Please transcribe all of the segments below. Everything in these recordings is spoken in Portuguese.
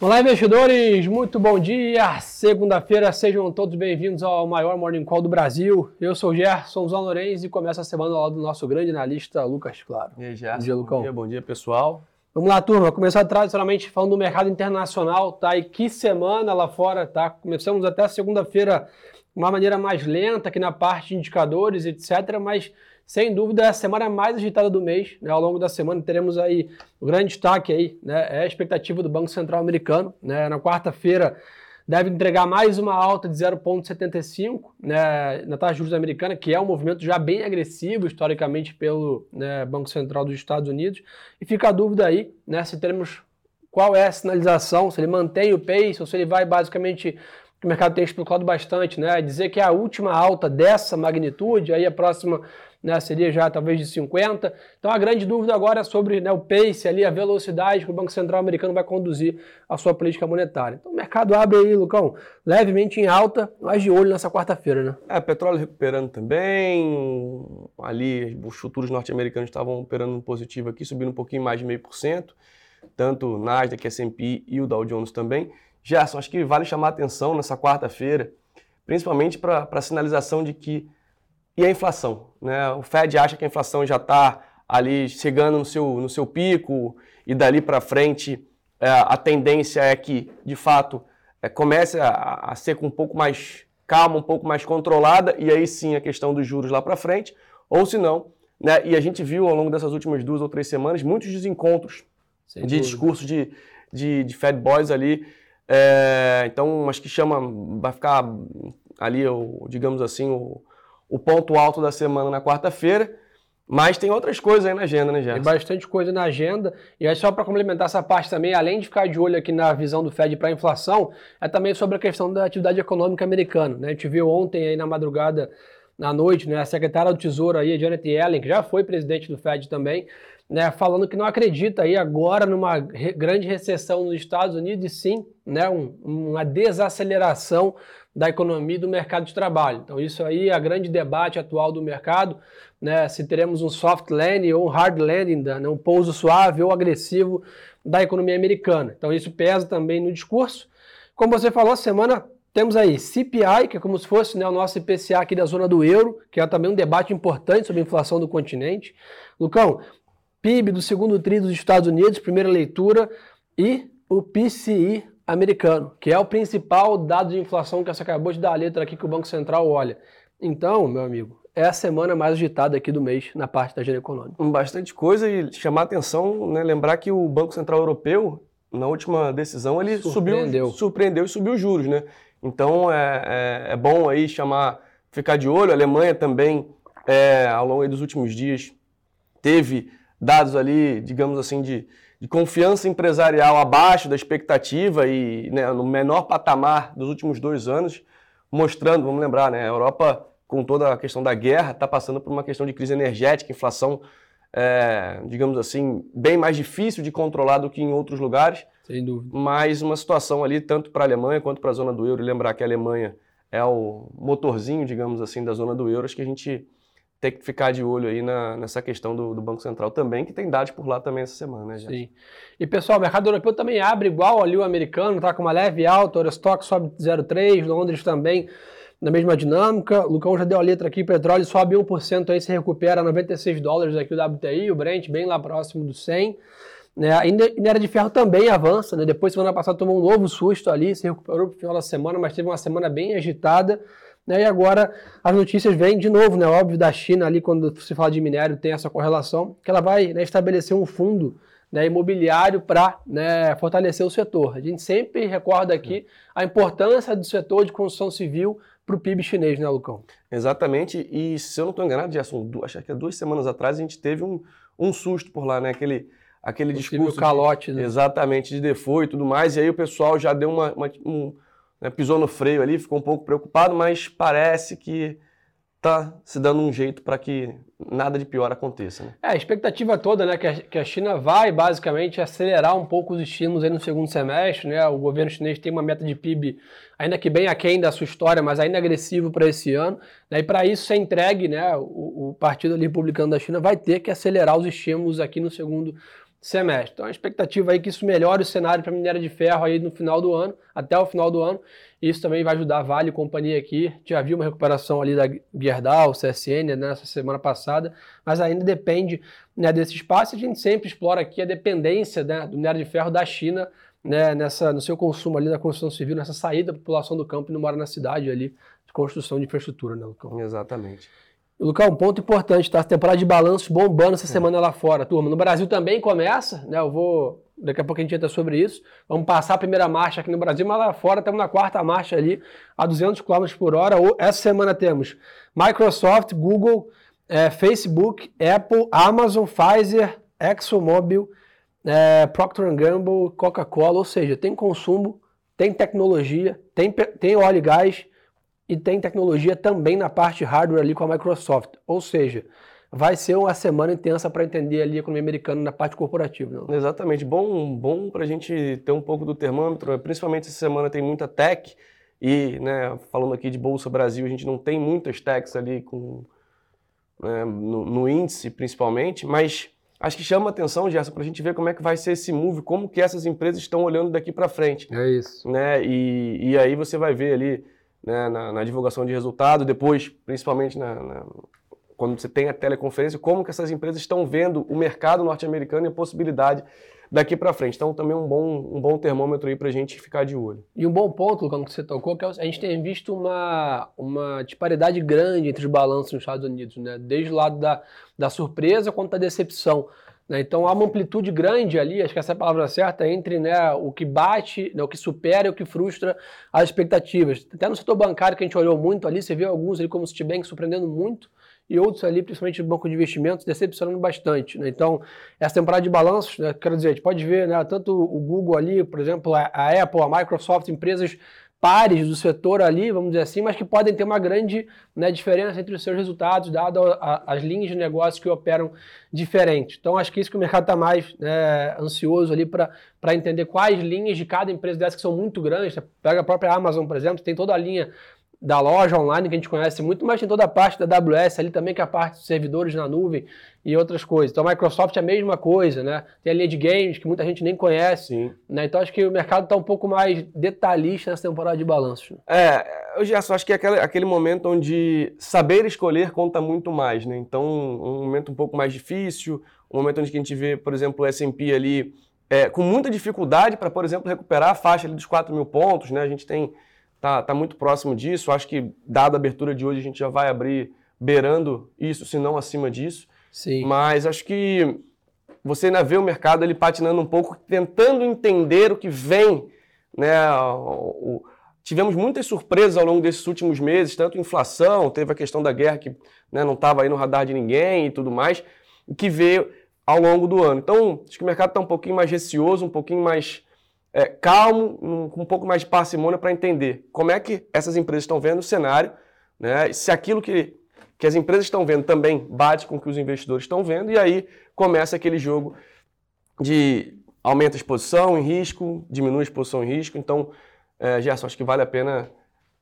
Olá, investidores! Muito bom dia! Segunda-feira, sejam todos bem-vindos ao maior Morning Call do Brasil. Eu sou o Gerson Lourenço e começa a semana ao lado do nosso grande analista Lucas Claro. E aí, Gerson? Bom dia, Lucão. Bom dia, bom dia, pessoal. Vamos lá, turma. Começar tradicionalmente falando do mercado internacional, tá? E que semana lá fora, tá? Começamos até segunda-feira de uma maneira mais lenta aqui na parte de indicadores, etc. Mas sem dúvida, é a semana mais agitada do mês. Né? Ao longo da semana teremos aí o grande destaque aí, né? É a expectativa do Banco Central Americano. Né? Na quarta-feira deve entregar mais uma alta de 0,75 né, na taxa de juros americana, que é um movimento já bem agressivo historicamente pelo né, Banco Central dos Estados Unidos. E fica a dúvida aí né, se teremos qual é a sinalização, se ele mantém o pace ou se ele vai basicamente o mercado tem especulado bastante, né? Dizer que é a última alta dessa magnitude, aí a próxima né, seria já talvez de 50. Então a grande dúvida agora é sobre né, o pace ali, a velocidade que o Banco Central americano vai conduzir a sua política monetária. Então o mercado abre aí, Lucão, levemente em alta, mas de olho nessa quarta-feira, né? É, petróleo recuperando também, ali os futuros norte-americanos estavam operando positivo aqui, subindo um pouquinho mais de meio por cento, tanto o Nasdaq, S&P e o Dow Jones também. Gerson, acho que vale chamar atenção nessa quarta-feira, principalmente para a sinalização de que. E a inflação? Né? O Fed acha que a inflação já está ali chegando no seu, no seu pico e dali para frente é, a tendência é que, de fato, é, comece a, a ser com um pouco mais calma, um pouco mais controlada, e aí sim a questão dos juros lá para frente, ou se não, né, e a gente viu ao longo dessas últimas duas ou três semanas muitos desencontros Sem de discurso de, de, de Fed Boys ali, é, então, acho que chama, vai ficar ali, o, digamos assim, o, o ponto alto da semana na quarta-feira. Mas tem outras coisas aí na agenda, né, Gerson? Tem bastante coisa na agenda. E aí, só para complementar essa parte também, além de ficar de olho aqui na visão do Fed para a inflação, é também sobre a questão da atividade econômica americana. Né? A gente viu ontem aí na madrugada, na noite, né, a secretária do Tesouro aí, a Janet Yellen, que já foi presidente do Fed também, né, falando que não acredita aí agora numa re grande recessão nos Estados Unidos e sim né, um, uma desaceleração da economia e do mercado de trabalho. Então isso aí é a grande debate atual do mercado, né, se teremos um soft landing ou um hard landing, né, um pouso suave ou agressivo da economia americana. Então isso pesa também no discurso. Como você falou, semana temos aí CPI, que é como se fosse né, o nosso IPCA aqui da zona do euro, que é também um debate importante sobre a inflação do continente. Lucão, PIB do segundo tri dos Estados Unidos, primeira leitura, e o PCI americano, que é o principal dado de inflação que você acabou de dar a letra aqui que o Banco Central olha. Então, meu amigo, é a semana mais agitada aqui do mês na parte da agenda econômica. Bastante coisa e chamar a atenção, né, lembrar que o Banco Central Europeu, na última decisão, ele surpreendeu, subiu, surpreendeu e subiu os juros, né? Então é, é, é bom aí chamar, ficar de olho. A Alemanha também, é, ao longo dos últimos dias, teve dados ali, digamos assim, de, de confiança empresarial abaixo da expectativa e né, no menor patamar dos últimos dois anos, mostrando, vamos lembrar, né, a Europa, com toda a questão da guerra, está passando por uma questão de crise energética, inflação, é, digamos assim, bem mais difícil de controlar do que em outros lugares. Sem dúvida. Mas uma situação ali, tanto para a Alemanha quanto para a zona do euro, e lembrar que a Alemanha é o motorzinho, digamos assim, da zona do euro, acho que a gente ter que ficar de olho aí na, nessa questão do, do, Banco Central também, que tem dados por lá também essa semana, né, gente? Sim. E pessoal, o mercado europeu também abre igual ali o americano, tá com uma leve alta, o Eurostock sobe 0,3, Londres também na mesma dinâmica. Lucão já deu a letra aqui, petróleo sobe 1% aí, se recupera 96 dólares aqui o WTI, o Brent bem lá próximo do 100. Né? A minério de ferro também avança, né? Depois, semana passada, tomou um novo susto ali, se recuperou no final da semana, mas teve uma semana bem agitada. Né? E agora as notícias vêm de novo, né? Óbvio, da China ali, quando se fala de minério, tem essa correlação, que ela vai né, estabelecer um fundo né, imobiliário para né, fortalecer o setor. A gente sempre recorda aqui a importância do setor de construção civil para o PIB chinês, né, Lucão? Exatamente, e se eu não estou enganado, Gerson, acho que há duas semanas atrás a gente teve um, um susto por lá, né? Aquele, aquele discurso. calote, de, né? Exatamente, de default e tudo mais, e aí o pessoal já deu uma, uma um, né, pisou no freio ali, ficou um pouco preocupado, mas parece que está se dando um jeito para que nada de pior aconteça. Né? É, a expectativa toda né, que, a, China vai basicamente acelerar um pouco os estímulos aí no segundo semestre. Né? O governo chinês tem uma meta de PIB, ainda que bem aquém da sua história, mas ainda agressivo para esse ano. Né? E para isso ser entregue, né, o, o Partido Republicano da China vai ter que acelerar os estímulos aqui no segundo semestre. Então a expectativa aí é que isso melhore o cenário para a minéria de ferro aí no final do ano, até o final do ano. Isso também vai ajudar a Vale e companhia aqui. Já viu uma recuperação ali da Gerdau, CSN, né, nessa semana passada, mas ainda depende né, desse espaço. A gente sempre explora aqui a dependência né, do minério de ferro da China né, nessa, no seu consumo ali da construção civil, nessa saída da população do campo e não mora na cidade ali, de construção de infraestrutura, né, Lucão? Exatamente. Lucão, um ponto importante, tá? Temporada de balanços bombando essa é. semana lá fora, turma. No Brasil também começa, né? Eu vou. Daqui a pouco a gente entra sobre isso. Vamos passar a primeira marcha aqui no Brasil, mas lá fora estamos na quarta marcha ali, a 200 km por hora. Essa semana temos Microsoft, Google, é, Facebook, Apple, Amazon, Pfizer, ExxonMobil, é, Procter Gamble, Coca-Cola. Ou seja, tem consumo, tem tecnologia, tem, tem óleo e gás e tem tecnologia também na parte hardware ali com a Microsoft. Ou seja, vai ser uma semana intensa para entender ali a economia americana na parte corporativa. Não? Exatamente. Bom, bom para a gente ter um pouco do termômetro. Principalmente essa semana tem muita tech e, né, falando aqui de Bolsa Brasil, a gente não tem muitas techs ali com, né, no, no, índice principalmente, mas acho que chama atenção, Gerson, para a gente ver como é que vai ser esse move, como que essas empresas estão olhando daqui para frente. É isso. Né? E, e aí você vai ver ali né, na, na, divulgação de resultado, depois, principalmente na, na, quando você tem a teleconferência, como que essas empresas estão vendo o mercado norte-americano e a possibilidade daqui para frente. Então, também um bom, um bom termômetro aí para a gente ficar de olho. E um bom ponto, Lucão, que você tocou, que é a gente tem visto uma, uma disparidade grande entre os balanços nos Estados Unidos, né? desde o lado da, da surpresa quanto da decepção. Né? Então há uma amplitude grande ali, acho que essa é a palavra certa, entre né, o que bate, né, o que supera e o que frustra as expectativas. Até no setor bancário que a gente olhou muito ali, você viu alguns ali como o Citibank surpreendendo muito, e outros ali, principalmente no banco de investimentos, decepcionando bastante. Né? Então, essa temporada de balanços, né, quero dizer, a gente pode ver né, tanto o Google ali, por exemplo, a, a Apple, a Microsoft, empresas pares do setor ali, vamos dizer assim, mas que podem ter uma grande né, diferença entre os seus resultados, dado a, a, as linhas de negócio que operam diferentes. Então, acho que isso que o mercado está mais né, ansioso ali para entender quais linhas de cada empresa dessas que são muito grandes. Você pega a própria Amazon, por exemplo, tem toda a linha da loja online que a gente conhece muito, mas tem toda a parte da AWS ali também, que é a parte dos servidores na nuvem e outras coisas. Então a Microsoft é a mesma coisa, né? Tem a linha de games que muita gente nem conhece. Né? Então acho que o mercado está um pouco mais detalhista nessa temporada de balanços. É, eu já acho que é aquele, aquele momento onde saber escolher conta muito mais, né? Então um momento um pouco mais difícil, um momento onde a gente vê, por exemplo, o S&P ali é, com muita dificuldade para, por exemplo, recuperar a faixa dos 4 mil pontos, né? A gente tem tá, tá muito próximo disso. Acho que, dada a abertura de hoje, a gente já vai abrir beirando isso, se não acima disso. Sim. Mas acho que você ainda vê o mercado ele patinando um pouco, tentando entender o que vem. Né? O, o, tivemos muitas surpresas ao longo desses últimos meses, tanto inflação, teve a questão da guerra que né, não estava aí no radar de ninguém e tudo mais, o que veio ao longo do ano. Então, acho que o mercado está um pouquinho mais receoso, um pouquinho mais é, calmo, um, com um pouco mais de parcimônia para entender como é que essas empresas estão vendo o cenário, né? se aquilo que, que as empresas estão vendo também bate com o que os investidores estão vendo, e aí começa aquele jogo de aumenta a exposição em risco, diminui a exposição em risco. Então, é, Gerson, acho que vale a pena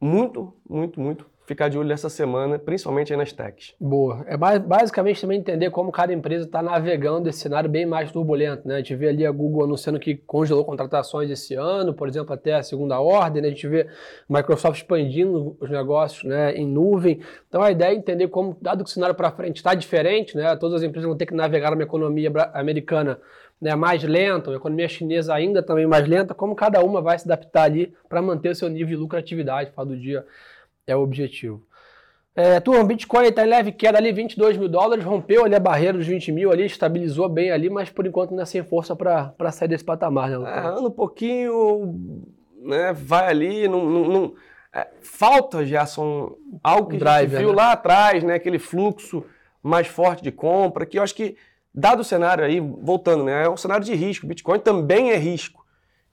muito, muito, muito ficar de olho nessa semana, principalmente aí nas techs. Boa. É basicamente também entender como cada empresa está navegando esse cenário bem mais turbulento. Né? A gente vê ali a Google anunciando que congelou contratações esse ano, por exemplo, até a segunda ordem. Né? A gente vê Microsoft expandindo os negócios né, em nuvem. Então a ideia é entender como, dado que o cenário para frente está diferente, né? todas as empresas vão ter que navegar numa economia americana né, mais lenta, a economia chinesa ainda também mais lenta, como cada uma vai se adaptar ali para manter o seu nível de lucratividade do dia é o objetivo. É, turma, Bitcoin está em leve queda ali, 22 mil dólares, rompeu ali a barreira dos 20 mil ali, estabilizou bem ali, mas por enquanto ainda sem força para sair desse patamar, né, É, anda um pouquinho, né, vai ali, não, não, não é, falta, Gerson, algo que Drive, a viu né? lá atrás, né, aquele fluxo mais forte de compra, que eu acho que, dado o cenário aí, voltando, né, é um cenário de risco, Bitcoin também é risco.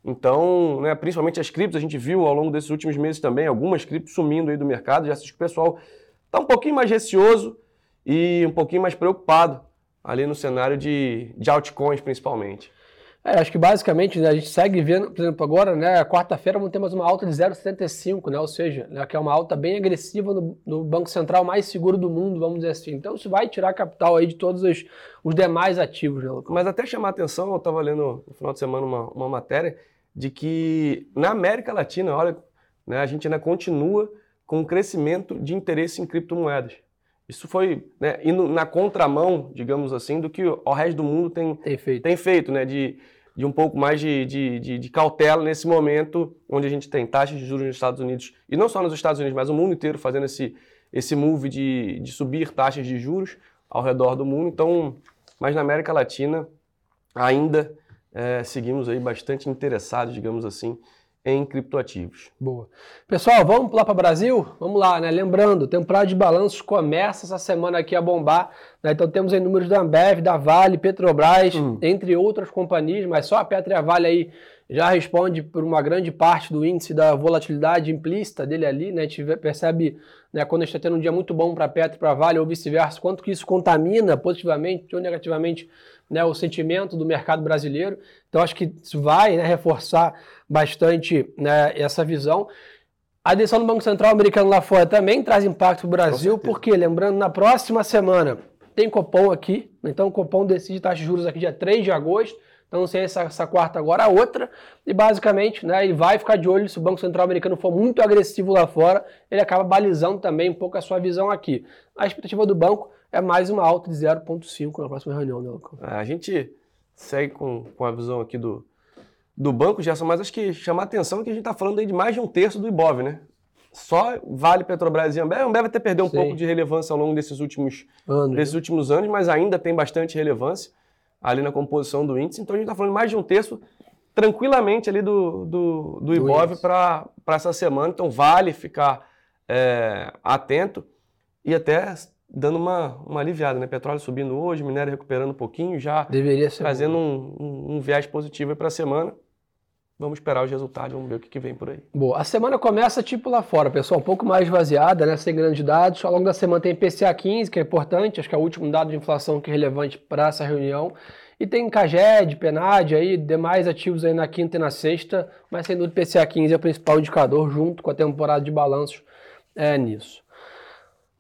Então, né, principalmente as criptos, a gente viu ao longo desses últimos meses também algumas criptos sumindo aí do mercado. Já acho que o pessoal está um pouquinho mais receoso e um pouquinho mais preocupado ali no cenário de, de altcoins, principalmente. É, acho que basicamente né, a gente segue vendo, por exemplo, agora, né, quarta-feira vamos ter mais uma alta de 0,75, né, ou seja, né, que é uma alta bem agressiva no, no, Banco Central mais seguro do mundo, vamos dizer assim. Então isso vai tirar capital aí de todos os, os demais ativos. Né, Mas até chamar a atenção, eu estava lendo no final de semana uma, uma matéria de que na América Latina, olha, né, a gente ainda continua com um crescimento de interesse em criptomoedas. Isso foi né, indo na contramão, digamos assim, do que o resto do mundo tem, tem feito, tem feito né, de, de um pouco mais de, de, de, de, cautela nesse momento onde a gente tem taxas de juros nos Estados Unidos, e não só nos Estados Unidos, mas o mundo inteiro fazendo esse, esse move de, de subir taxas de juros ao redor do mundo. Então, mas na América Latina ainda é, seguimos aí bastante interessados, digamos assim, em criptoativos. Boa. Pessoal, vamos lá para o Brasil? Vamos lá, né? Lembrando, temporada de balanços começa essa semana aqui a bombar. Né? Então temos aí números da Ambev, da Vale, Petrobras, hum. entre outras companhias, mas só a Petro e a Vale aí já responde por uma grande parte do índice da volatilidade implícita dele ali, né? A gente percebe, né, quando a gente está tendo um dia muito bom para a Petro e para a Vale, ou vice-versa, quanto que isso contamina positivamente ou negativamente né, o sentimento do mercado brasileiro. Então, acho que isso vai né, reforçar bastante né, essa visão. A decisão do Banco Central americano lá fora também traz impacto para o Brasil, porque, lembrando, na próxima semana tem Copom aqui, então o Copom decide taxa de juros aqui dia 3 de agosto, então não sei essa, essa quarta agora, a outra, e basicamente né, ele vai ficar de olho se o Banco Central americano for muito agressivo lá fora, ele acaba balizando também um pouco a sua visão aqui. A expectativa do banco é mais uma alta de 0,5 na próxima reunião, né, Lucão? É, a gente segue com, com a visão aqui do, do banco, Gerson, mas acho que chamar a atenção que a gente está falando aí de mais de um terço do IBOV, né? Só Vale, Petrobras e Ambev. A Ambev até perdeu um Sim. pouco de relevância ao longo desses últimos anos, desses né? últimos anos, mas ainda tem bastante relevância ali na composição do índice. Então a gente está falando mais de um terço tranquilamente ali do, do, do IBOV para essa semana. Então vale ficar é, atento e até dando uma, uma aliviada, né? Petróleo subindo hoje, minério recuperando um pouquinho, já Deveria ser trazendo um, um, um, viés positivo para a semana. Vamos esperar os resultados, vamos ver o que, que, vem por aí. Boa, a semana começa tipo lá fora, pessoal, um pouco mais esvaziada, né? Sem grandes dados. Ao longo da semana tem PCA 15, que é importante, acho que é o último dado de inflação que é relevante para essa reunião. E tem CAGED, PENAD, aí, demais ativos aí na quinta e na sexta, mas sem dúvida PCA 15 é o principal indicador, junto com a temporada de balanços é, nisso.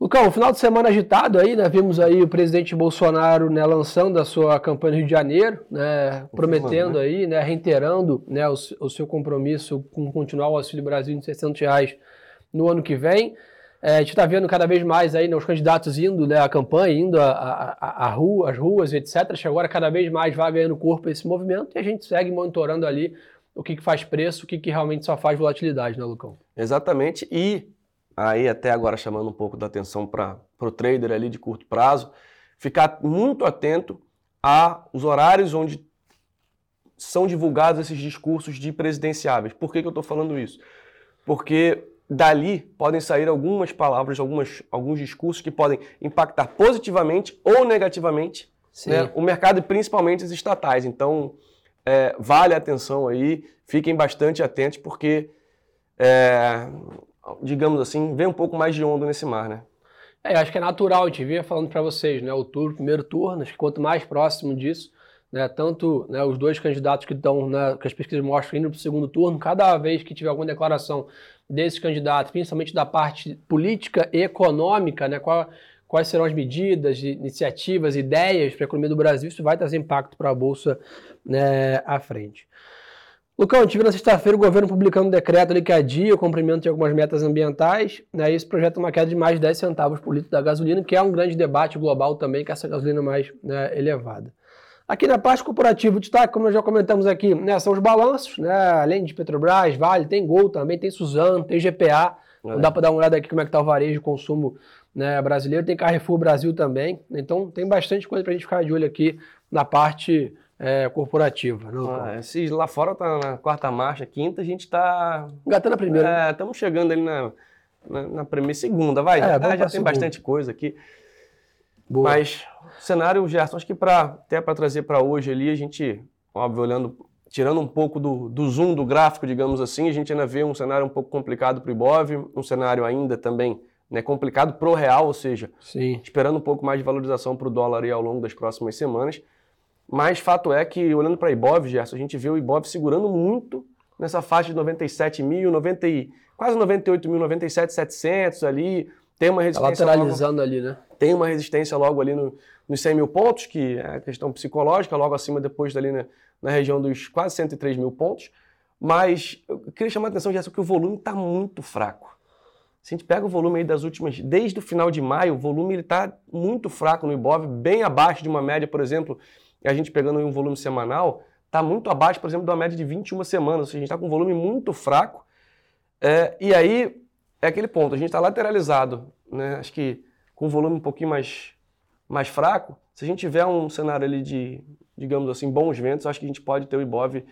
Lucão, um final de semana agitado aí, né? Vimos aí o presidente Bolsonaro né, lançando a sua campanha no Rio de Janeiro, né? Prometendo né? aí, né? Reiterando né, o, o, seu compromisso com continuar o Auxílio Brasil de 600 reais no ano que vem. É, a gente está vendo cada vez mais aí né, os candidatos indo né, à campanha, indo à, rua, às ruas, etc. Agora cada vez mais vai ganhando corpo esse movimento e a gente segue monitorando ali o que, que faz preço, o que, que realmente só faz volatilidade, né, Lucão? Exatamente. E aí até agora chamando um pouco da atenção para o trader ali de curto prazo, ficar muito atento aos horários onde são divulgados esses discursos de presidenciáveis. Por que, que eu estou falando isso? Porque dali podem sair algumas palavras, algumas, alguns discursos que podem impactar positivamente ou negativamente né, o mercado e principalmente os estatais. Então, é, vale a atenção aí, fiquem bastante atentos, porque é, digamos assim, vem um pouco mais de onda nesse mar, né? É, acho que é natural, a gente vinha falando para vocês, né? O turno, primeiro turno, acho que quanto mais próximo disso, né? Tanto né, os dois candidatos que estão, né, que as pesquisas mostram, indo para o segundo turno, cada vez que tiver alguma declaração desses candidatos, principalmente da parte política e econômica, né? Qual, quais serão as medidas, iniciativas, ideias para a economia do Brasil, isso vai trazer impacto para a Bolsa né, à frente. Lucão, tive na sexta-feira o governo publicando um decreto ali que adia o cumprimento de algumas metas ambientais. Né, esse projeto é uma queda de mais de 10 centavos por litro da gasolina, que é um grande debate global também, com essa gasolina mais né, elevada. Aqui na parte corporativa, o destaque, como nós já comentamos aqui, né, são os balanços, né, além de Petrobras, Vale, tem Gol também, tem Suzano, tem GPA. É. Dá para dar uma olhada aqui como é que está o varejo de consumo né, brasileiro. Tem Carrefour Brasil também. Então tem bastante coisa para a gente ficar de olho aqui na parte é, corporativa. Não, ah, esses lá fora tá na quarta marcha, quinta, a gente está. Engatando a primeira. É, estamos chegando ali na, na, na, primeira segunda, vai. É, já, já tem bastante coisa aqui. Boa. Mas cenário, Gerson, acho que pra, até para trazer para hoje ali, a gente, óbvio, olhando, tirando um pouco do, do zoom do gráfico, digamos assim, a gente ainda vê um cenário um pouco complicado para o Ibov, um cenário ainda também né, complicado para o real, ou seja, Sim. esperando um pouco mais de valorização para o dólar aí ao longo das próximas semanas. Mas fato é que, olhando para Ibov, Gerson, a gente vê o Ibov segurando muito nessa faixa de 97 mil, 90, quase 98 mil, 97,700 ali. Tem uma tá resistência. Tá lateralizando logo, ali, né? Tem uma resistência logo ali no, nos 100 mil pontos, que é a questão psicológica, logo acima depois dali na, na região dos quase 103 mil pontos. Mas eu queria chamar a atenção, Gerson, que o volume está muito fraco. Se a gente pega o volume aí das últimas, desde o final de maio, o volume está muito fraco no Ibov, bem abaixo de uma média, por exemplo, a gente pegando um volume semanal, está muito abaixo, por exemplo, de uma média de 21 semanas. Ou seja, a gente está com um volume muito fraco. É, e aí é aquele ponto, a gente está lateralizado, né? Acho que com um volume um pouquinho mais, mais fraco, se a gente tiver um cenário ali de, digamos assim, bons ventos, acho que a gente pode ter o Ibov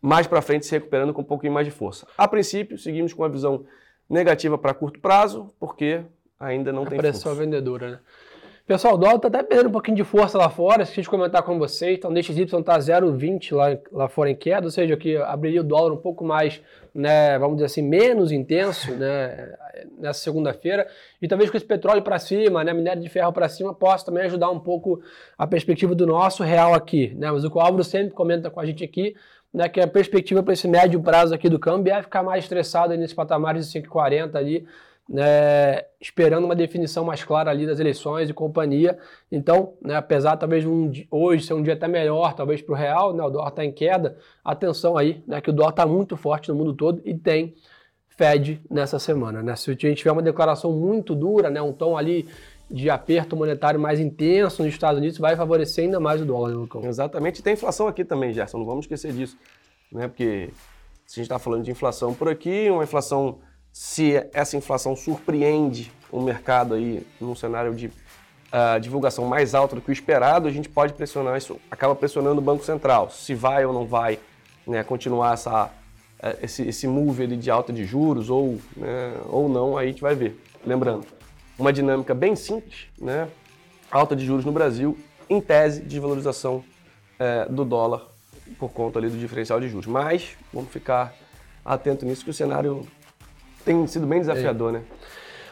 mais para frente se recuperando com um pouquinho mais de força. A princípio, seguimos com a visão negativa para curto prazo, porque ainda não a tem pressão força. vendedora, né? Pessoal, o dólar está até perdendo um pouquinho de força lá fora, esqueci de comentar com vocês. Então, o DXY está 0,20 lá, lá fora em queda, ou seja, que abriria o dólar um pouco mais, né, vamos dizer assim, menos intenso né, nessa segunda-feira. E talvez com esse petróleo para cima, né, minério de ferro para cima, possa também ajudar um pouco a perspectiva do nosso real aqui. Né? Mas o que o Álvaro sempre comenta com a gente aqui, né, que a perspectiva para esse médio prazo aqui do câmbio é ficar mais estressado nesse patamar de 5,40 ali, né, esperando uma definição mais clara ali das eleições e companhia. Então, né, apesar talvez um, hoje ser um dia até melhor, talvez para o real, né, o dólar está em queda, atenção aí, né, que o dólar está muito forte no mundo todo e tem Fed nessa semana. Né? Se a gente tiver uma declaração muito dura, né, um tom ali de aperto monetário mais intenso nos Estados Unidos, vai favorecer ainda mais o dólar, né, Lucão? Exatamente, e tem inflação aqui também, Gerson, não vamos esquecer disso. Né? Porque se a gente está falando de inflação por aqui, uma inflação se essa inflação surpreende o mercado aí num cenário de uh, divulgação mais alta do que o esperado, a gente pode pressionar isso, acaba pressionando o Banco Central, se vai ou não vai né, continuar essa, uh, esse, esse move de alta de juros ou, né, ou não, aí a gente vai ver. Lembrando, uma dinâmica bem simples, né, alta de juros no Brasil, em tese de valorização uh, do dólar por conta ali do diferencial de juros. Mas vamos ficar atento nisso que o cenário tem sido bem desafiador, é. né?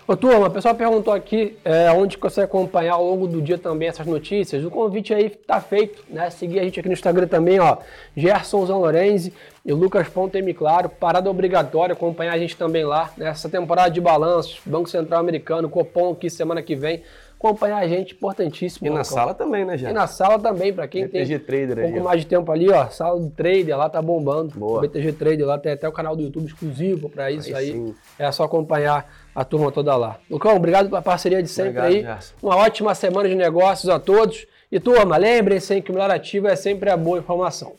Ô turma, o pessoal perguntou aqui é, onde você acompanhar ao longo do dia também essas notícias. O convite aí tá feito, né? Seguir a gente aqui no Instagram também, ó. Gerson Lorenzi e Lucas Ponte Claro. Parada obrigatória, acompanhar a gente também lá. Nessa temporada de balanços, Banco Central Americano, Copom aqui semana que vem acompanhar a gente, importantíssimo. E na sala também, né, gente? E na sala também, para quem BTG tem Trader um pouco aí, mais de tempo ali, ó, sala do Trader lá tá bombando. Boa. O BTG Trader lá tem até o canal do YouTube exclusivo para isso aí. aí. É só acompanhar a turma toda lá. Lucão, obrigado pela parceria de sempre obrigado, aí. Gerson. Uma ótima semana de negócios a todos. E turma, lembrem-se que o melhor ativo é sempre a boa informação.